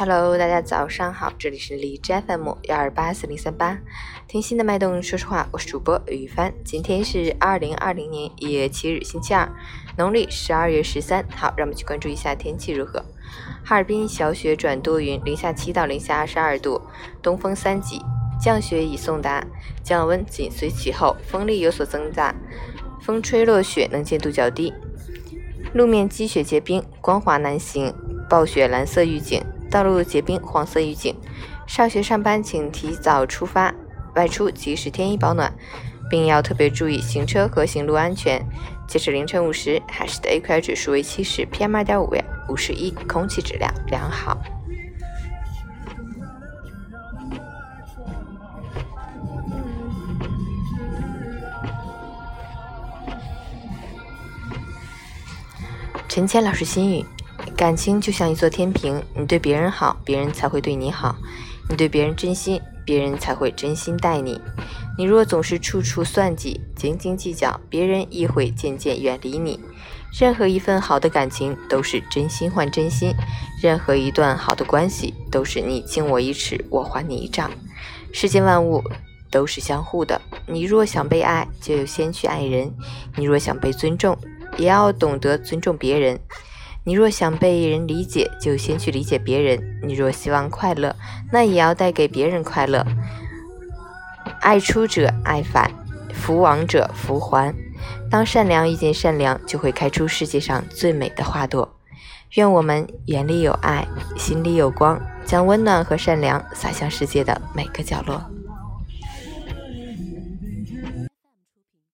Hello，大家早上好，这里是荔枝 FM 幺二八四零三八，听心的脉动，说实话，我是主播于帆。今天是二零二零年一月七日，星期二，农历十二月十三。好，让我们去关注一下天气如何。哈尔滨小雪转多云，零下七到零下二十二度，东风三级，降雪已送达，降温紧随其后，风力有所增大，风吹落雪能见度较低，路面积雪结冰，光滑难行，暴雪蓝色预警。道路结冰，黄色预警。上学上班请提早出发，外出及时添衣保暖，并要特别注意行车和行路安全。截止凌晨五时，海市的 AQI 指数为七十，PM 二点五为五十一，空气质量良好。陈谦老师心语。感情就像一座天平，你对别人好，别人才会对你好；你对别人真心，别人才会真心待你。你若总是处处算计、斤斤计较，别人亦会渐渐远离你。任何一份好的感情都是真心换真心，任何一段好的关系都是你敬我一尺，我还你一丈。世间万物都是相互的，你若想被爱，就先去爱人；你若想被尊重，也要懂得尊重别人。你若想被人理解，就先去理解别人；你若希望快乐，那也要带给别人快乐。爱出者爱返，福往者福还。当善良遇见善良，就会开出世界上最美的花朵。愿我们眼里有爱，心里有光，将温暖和善良洒向世界的每个角落。